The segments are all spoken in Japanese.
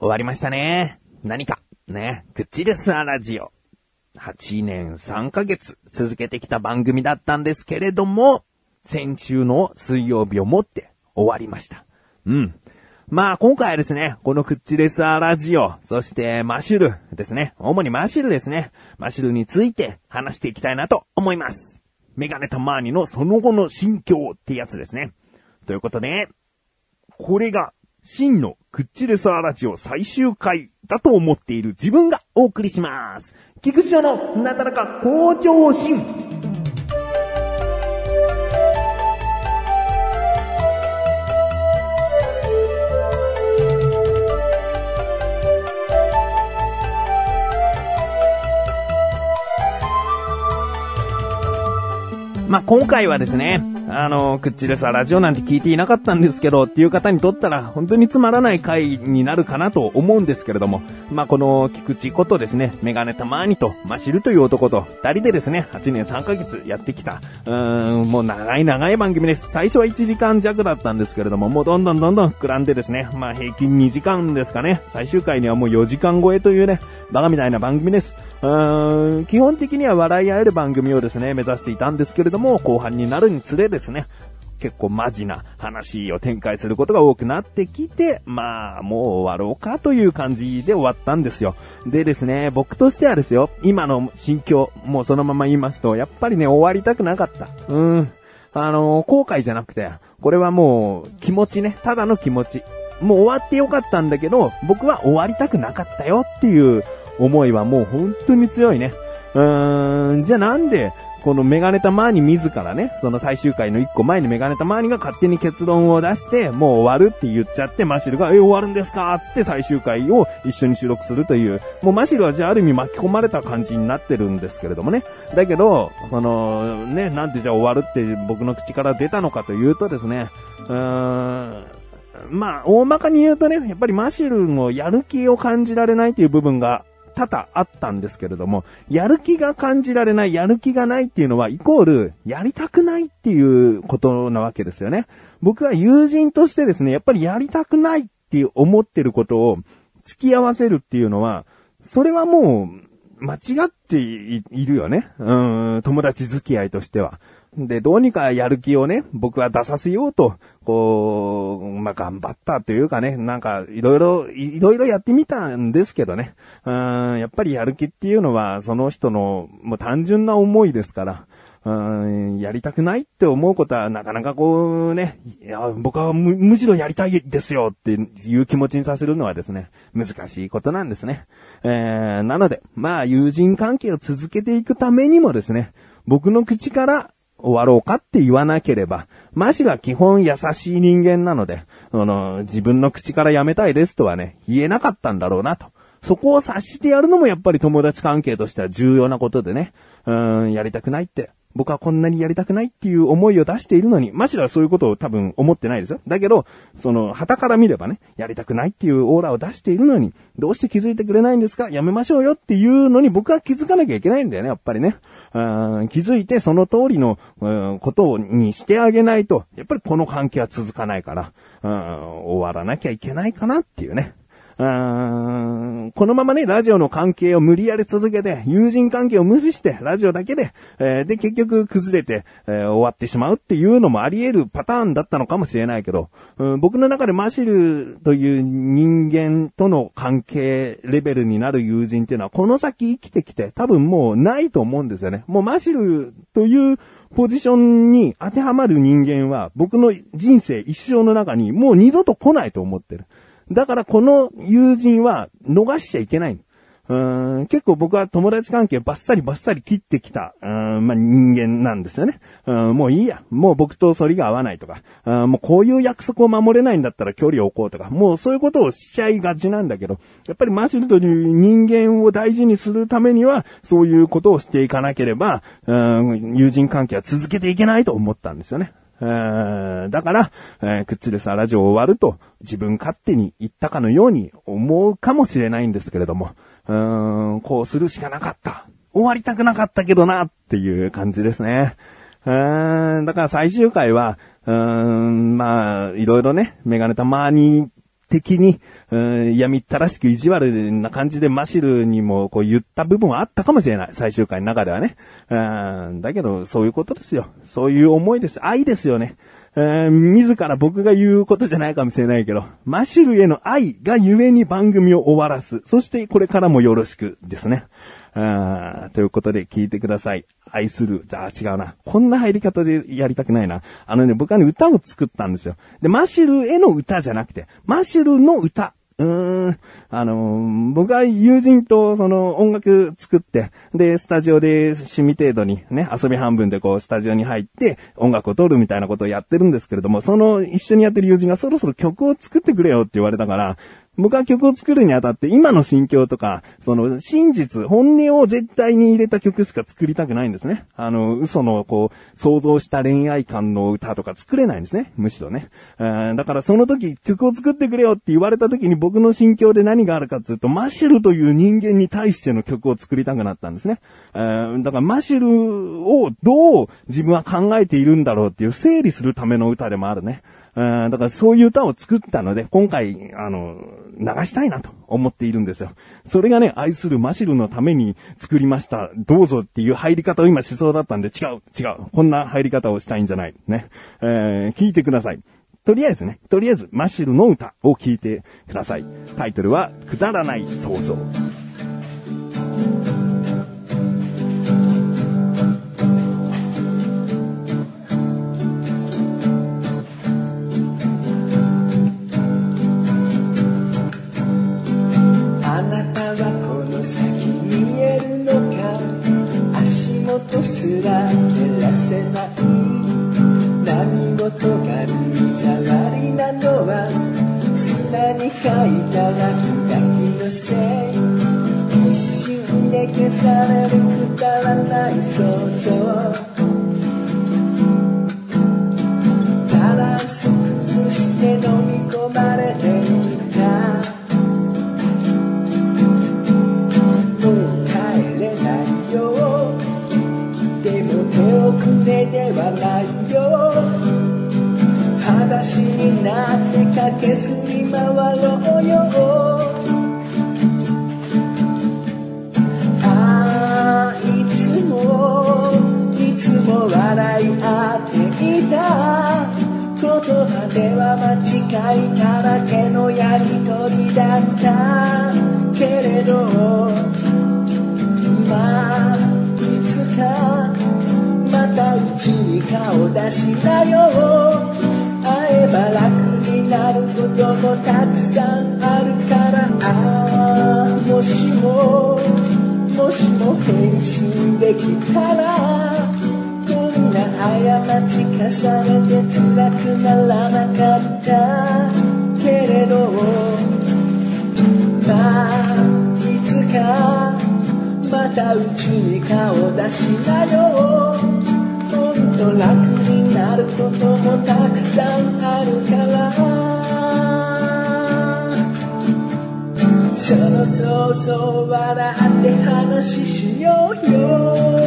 終わりましたね。何か。ね。クッチレスアラジオ。8年3ヶ月続けてきた番組だったんですけれども、先週の水曜日をもって終わりました。うん。まあ今回はですね、このクッチレスアラジオ、そしてマシュルですね。主にマシュルですね。マシュルについて話していきたいなと思います。メガネたまーにのその後の心境ってやつですね。ということで、これが真のクッチレスアラジオ最終回だと思っている自分がお送りします。菊池のなだらか向上心。まあ、今回はですね、あの、クッチレスラジオなんて聞いていなかったんですけど、っていう方にとったら、本当につまらない回になるかなと思うんですけれども、まあ、この菊池ことですね、メガネたまーにと、マシルという男と、二人でですね、8年3ヶ月やってきた、うーん、もう長い長い番組です。最初は1時間弱だったんですけれども、もうどんどんどんどん膨らんでですね、まあ、平均2時間ですかね、最終回にはもう4時間超えというね、バカみたいな番組です。うーん、基本的には笑い合える番組をですね、目指していたんですけれども、後半になるにつれですですね、結構マジな話を展開することが多くなってきて、まあ、もう終わろうかという感じで終わったんですよ。でですね、僕としてはですよ、今の心境、もうそのまま言いますと、やっぱりね、終わりたくなかった。うん。あの、後悔じゃなくて、これはもう気持ちね、ただの気持ち。もう終わってよかったんだけど、僕は終わりたくなかったよっていう思いはもう本当に強いね。うーん、じゃあなんで、このメガネタマーニ自らね、その最終回の一個前にメガネタマーニが勝手に結論を出して、もう終わるって言っちゃって、マシルが、え、終わるんですか？つって最終回を一緒に収録するという、もうマシルはじゃあある意味巻き込まれた感じになってるんですけれどもね。だけど、その、ね、なんでじゃあ終わるって僕の口から出たのかというとですね、うーん、まあ、大まかに言うとね、やっぱりマシルのやる気を感じられないという部分が多々あったんですけれども、やる気が感じられない、やる気がないっていうのは、イコール、やりたくないっていうことなわけですよね。僕は友人としてですね、やっぱりやりたくないっていう思ってることを付き合わせるっていうのは、それはもう、間違っているよね。うん、友達付き合いとしては。で、どうにかやる気をね、僕は出させようと、こう、まあ、頑張ったというかね、なんか、いろいろ、いろいろやってみたんですけどね。うん、やっぱりやる気っていうのは、その人の、もう単純な思いですから。うん、やりたくないって思うことはなかなかこうね、いや、僕はむ、むしろやりたいですよっていう気持ちにさせるのはですね、難しいことなんですね。えー、なので、まあ友人関係を続けていくためにもですね、僕の口から終わろうかって言わなければ、マシは基本優しい人間なので、あの、自分の口からやめたいですとはね、言えなかったんだろうなと。そこを察してやるのもやっぱり友達関係としては重要なことでね、うん、やりたくないって。僕はこんなにやりたくないっていう思いを出しているのに、マシはそういうことを多分思ってないですよ。だけど、その、旗から見ればね、やりたくないっていうオーラを出しているのに、どうして気づいてくれないんですか？やめましょうよっていうのに僕は気づかなきゃいけないんだよね、やっぱりね。うん気づいてその通りの、ことをにしてあげないと、やっぱりこの関係は続かないから、うん終わらなきゃいけないかなっていうね。うーんこのままね、ラジオの関係を無理やり続けて、友人関係を無視して、ラジオだけで、えーで、結局崩れて、えー終わってしまうっていうのもあり得るパターンだったのかもしれないけど、うん僕の中でマシルという人間との関係レベルになる友人っていうのは、この先生きてきて、多分もうないと思うんですよね。もうマシルというポジションに当てはまる人間は、僕の人生一生の中にもう二度と来ないと思ってる。だからこの友人は逃しちゃいけない。うん結構僕は友達関係バッサリバッサリ切ってきた、うんまあ、人間なんですよね。うんもういいや。もう僕と反りが合わないとか、うんもうこういう約束を守れないんだったら距離を置こうとか、もうそういうことをしちゃいがちなんだけど、やっぱりマシュルという人間を大事にするためには、そういうことをしていかなければ、うん友人関係は続けていけないと思ったんですよね。えだから、えー、クッチレスラジオ終わると自分勝手に言ったかのように思うかもしれないんですけれども、うーん、こうするしかなかった。終わりたくなかったけどなっていう感じですね。うーん、だから最終回は、うーん、まあ、いろいろね、メガネたまに的に、うん、闇ったらしく意地悪な感じでマシルにもこう言った部分はあったかもしれない。最終回の中ではね。うん、だけど、そういうことですよ。そういう思いです。愛ですよね。えー、自ら僕が言うことじゃないかもしれないけど、マシュルへの愛がゆえに番組を終わらす。そしてこれからもよろしくですね。ということで聞いてください。愛する。じゃあ違うな。こんな入り方でやりたくないな。あのね、僕はね、歌を作ったんですよ。で、マシュルへの歌じゃなくて、マシュルの歌。うーん。あの僕は友人とその音楽作って、で、スタジオで趣味程度にね、遊び半分でこう、スタジオに入って音楽を撮るみたいなことをやってるんですけれども、その一緒にやってる友人がそろそろ曲を作ってくれよって言われたから、僕は曲を作るにあたって今の心境とか、その真実、本音を絶対に入れた曲しか作りたくないんですね。あの、嘘のこう、想像した恋愛感の歌とか作れないんですね。むしろね。だからその時曲を作ってくれよって言われた時に僕の心境で何があるかっていうと、マシュルという人間に対しての曲を作りたくなったんですね。だからマシュルをどう自分は考えているんだろうっていう整理するための歌でもあるね。うん、だからそういう歌を作ったので、今回、あの、流したいなと思っているんですよ。それがね、愛するマシルのために作りました。どうぞっていう入り方を今しそうだったんで、違う、違う。こんな入り方をしたいんじゃない。ね。えー、聞いてください。とりあえずね、とりあえずマシルの歌を聞いてください。タイトルは、くだらない想像。すら照らせない何事が見わりなのは砂に書いた落書きのせい一瞬で消されるくだらない想像ではないよ裸足になって駆けずり回ろうよ。あいつもいつも笑い合っていた。言葉では間違いだらけのやりとりだった。けれどしだよ。会えば楽になることもたくさんあるから。ああもしももしも変身できたらこんな過ち重ねて辛くならなかった。けれどまあいつかまたうちに顔出しなよ。と楽になることもたくさんあるからその想像笑って話しようよ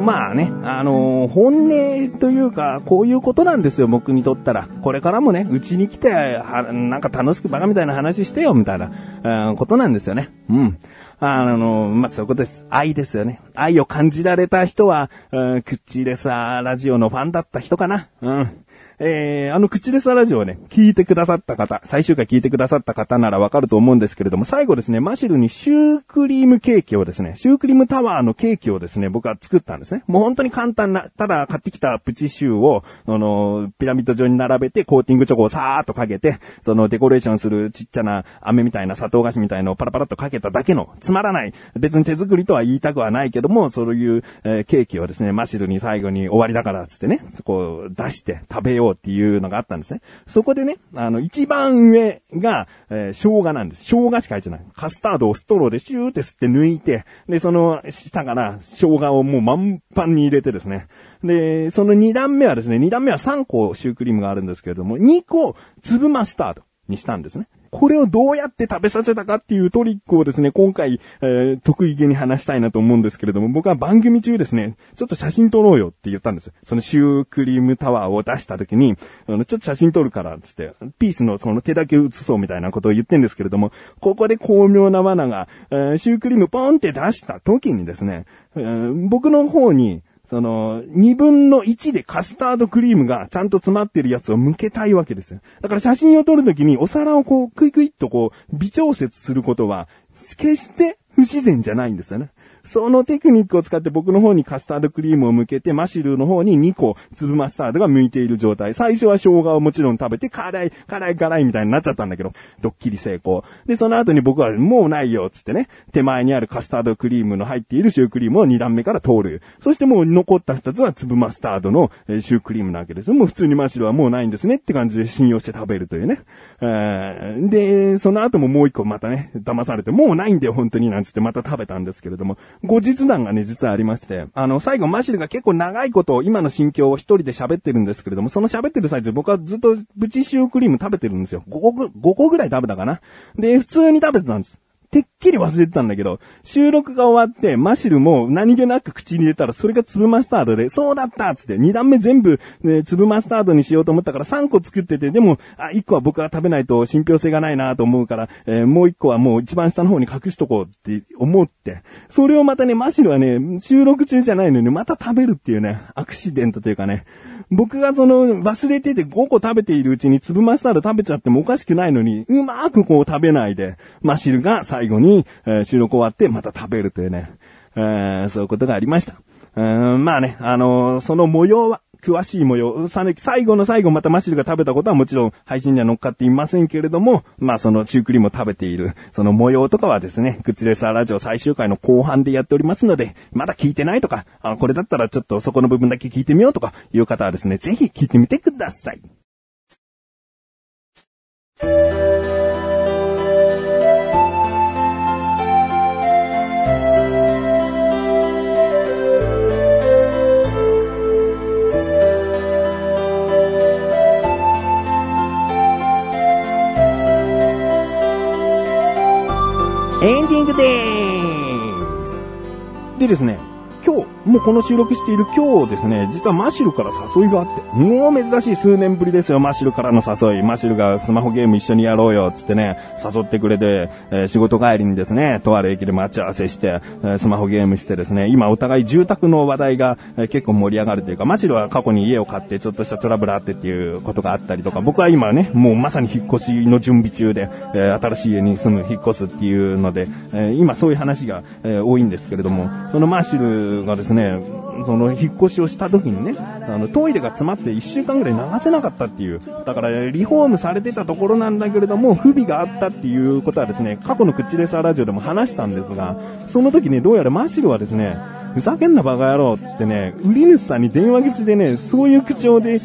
まあね、あのー、本音というか、こういうことなんですよ、僕にとったら。これからもね、うちに来て、は、なんか楽しくバカみたいな話してよ、みたいな、うん、ことなんですよね。うん。あの、まあ、そういうことです。愛ですよね。愛を感じられた人は、うん、クッチレサラジオのファンだった人かな。うん。えー、あの、口レスラジオをね、聞いてくださった方、最終回聞いてくださった方ならわかると思うんですけれども、最後ですね、マシルにシュークリームケーキをですね、シュークリームタワーのケーキをですね、僕は作ったんですね。もう本当に簡単な、ただ買ってきたプチシューを、あの、ピラミッド状に並べて、コーティングチョコをさーっとかけて、そのデコレーションするちっちゃな飴みたいな砂糖菓子みたいのをパラパラっとかけただけの、つまらない、別に手作りとは言いたくはないけども、そういう、えー、ケーキをですね、マシルに最後に終わりだからつってね、こう出して食べようっていうのがあったんですね。そこでね、あの、一番上が、えー、生姜なんです。生姜しか入ってない。カスタードをストローでシューって吸って抜いて、で、その下から生姜をもう満帆に入れてですね。で、その二段目はですね、二段目は3個シュークリームがあるんですけれども、2個粒マスタードにしたんですね。これをどうやって食べさせたかっていうトリックをですね、今回、えー、得意げに話したいなと思うんですけれども、僕は番組中ですね、ちょっと写真撮ろうよって言ったんです。そのシュークリームタワーを出した時に、あの、ちょっと写真撮るから、つって、ピースのその手だけ写そうみたいなことを言ってんですけれども、ここで巧妙な罠が、えー、シュークリームポンって出した時にですね、えー、僕の方に、その、二分の一でカスタードクリームがちゃんと詰まってるやつを向けたいわけですよ。だから写真を撮るときにお皿をこう、クイクイっとこう、微調節することは、決して不自然じゃないんですよね。そのテクニックを使って僕の方にカスタードクリームを向けて、マシルの方に2個粒マスタードが向いている状態。最初は生姜をもちろん食べて、辛い、辛い、辛いみたいになっちゃったんだけど、ドッキリ成功。で、その後に僕はもうないよ、つってね、手前にあるカスタードクリームの入っているシュークリームを2段目から通る。そしてもう残った2つは粒マスタードのシュークリームなわけです。もう普通にマシルはもうないんですねって感じで信用して食べるというね。で、その後ももう1個またね、騙されて、もうないんだよ、本当になんつってまた食べたんですけれども、後日談がね、実はありまして、あの、最後マシルが結構長いことを今の心境を一人で喋ってるんですけれども、その喋ってる最中僕はずっとプチシュークリーム食べてるんですよ。5個ぐ、5個ぐらい食べたかな。で、普通に食べてたんです。てっきり忘れてたんだけど、収録が終わって、マシルも何気なく口に入れたら、それが粒マスタードで、そうだったつって、二段目全部、ね、粒マスタードにしようと思ったから3個作ってて、でも、あ、1個は僕は食べないと信憑性がないなと思うから、えー、もう1個はもう一番下の方に隠しとこうって思って、それをまたね、マシルはね、収録中じゃないのに、また食べるっていうね、アクシデントというかね、僕がその忘れてて5個食べているうちに粒マスタード食べちゃってもおかしくないのに、うまーくこう食べないで、マシルが最最後に、えー、収録終わってまた食べるというね、えー、そういうことがありました。うん、まあね、あのー、その模様は、詳しい模様、最後の最後またマシルが食べたことはもちろん配信には乗っかっていませんけれども、まあそのシュークリームを食べている、その模様とかはですね、クッチレスーラジオ最終回の後半でやっておりますので、まだ聞いてないとか、あこれだったらちょっとそこの部分だけ聞いてみようとかいう方はですね、ぜひ聞いてみてください。でですね、今日、もうこの収録している今日ですね、実はマシルから誘いがあって、もう珍しい数年ぶりですよ、マシルからの誘い。マシルがスマホゲーム一緒にやろうよ、つってね、誘ってくれて、えー、仕事帰りにですね、とある駅で待ち合わせして、えー、スマホゲームしてですね、今お互い住宅の話題が、えー、結構盛り上がるというか、マシルは過去に家を買ってちょっとしたトラブルあってっていうことがあったりとか、僕は今ね、もうまさに引っ越しの準備中で、え新しい家に住む、引っ越すっていうので、え今そういう話が、え多いんですけれども、そのマシルがですね、ねその引っ越しをした時にね、あのトイレが詰まって1週間ぐらい流せなかったっていう。だからリフォームされてたところなんだけれども、不備があったっていうことはですね、過去のクッチレサーラジオでも話したんですが、その時ね、どうやらマシルはですね、ふざけんなバカ野郎つってね、売り主さんに電話口でね、そういう口調で、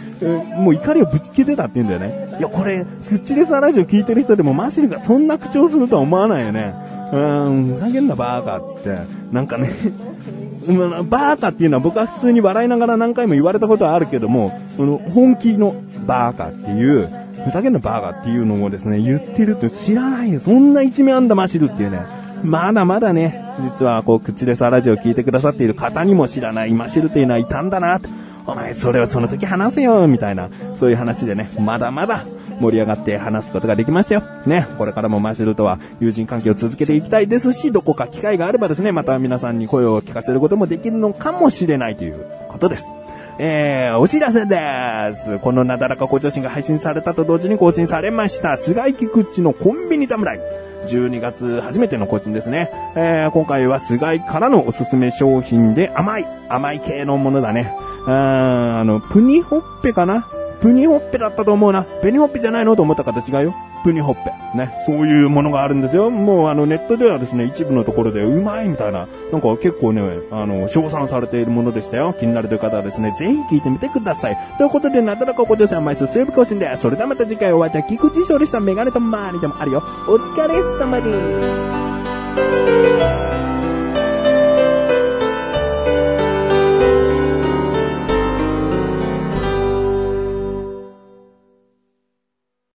もう怒りをぶつけてたって言うんだよね。いや、これ、クッチレサラジオ聞いてる人でもマシルがそんな口調するとは思わないよね。うーん、ふざけんなバーカっつって、なんかね バーカっていうのは僕は普通に笑いながら何回も言われたことはあるけども、その本気のバーカっていう、ふざけんなバーカっていうのをですね、言ってるって知らないよ。そんな一面あんだマシルっていうね。まだまだね、実はこう、口でさラジオを聞いてくださっている方にも知らないマシルっていうのはいたんだな、とお前それをその時話せよ、みたいな、そういう話でね、まだまだ盛り上がって話すことができましたよ。ね、これからもマシルとは友人関係を続けていきたいですし、どこか機会があればですね、また皆さんに声を聞かせることもできるのかもしれないということです。えー、お知らせです。このなだらか向上心が配信されたと同時に更新されました、菅井菊池のコンビニ侍。12月初めての更新ですね。えー、今回は菅井からのおすすめ商品で甘い、甘い系のものだね。うんあの、プニホッペかな？プニホッペだったと思うな。ペニホッペじゃないの？と思った形違うよ。プニホッペ。ね。そういうものがあるんですよ。もうあのネットではですね、一部のところでうまいみたいな、なんか結構ね、あの、称賛されているものでしたよ。気になるという方はですね、ぜひ聞いてみてください。ということで、なだらかご女性は毎週水曜日更新で、それではまた次回お会いいた菊池勝利さんメガネと周りでもあるよ。お疲れ様です。